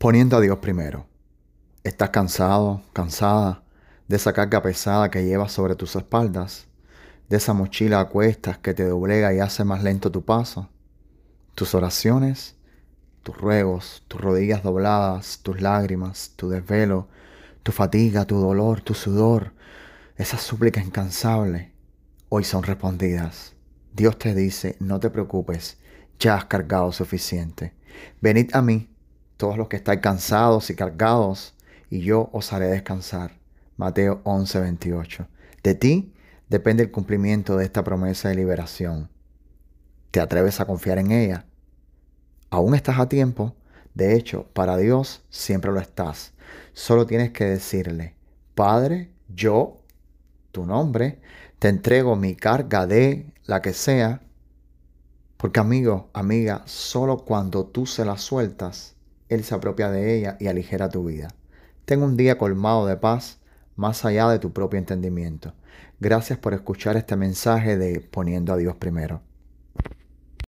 poniendo a Dios primero. ¿Estás cansado, cansada de esa carga pesada que llevas sobre tus espaldas? ¿De esa mochila a cuestas que te doblega y hace más lento tu paso? Tus oraciones, tus ruegos, tus rodillas dobladas, tus lágrimas, tu desvelo, tu fatiga, tu dolor, tu sudor, esa súplica incansable, hoy son respondidas. Dios te dice, no te preocupes, ya has cargado suficiente. Venid a mí todos los que estáis cansados y cargados, y yo os haré descansar. Mateo 11, 28. De ti depende el cumplimiento de esta promesa de liberación. ¿Te atreves a confiar en ella? Aún estás a tiempo. De hecho, para Dios siempre lo estás. Solo tienes que decirle, Padre, yo, tu nombre, te entrego mi carga de la que sea. Porque amigo, amiga, solo cuando tú se la sueltas, él se apropia de ella y aligera tu vida. Ten un día colmado de paz más allá de tu propio entendimiento. Gracias por escuchar este mensaje de Poniendo a Dios primero.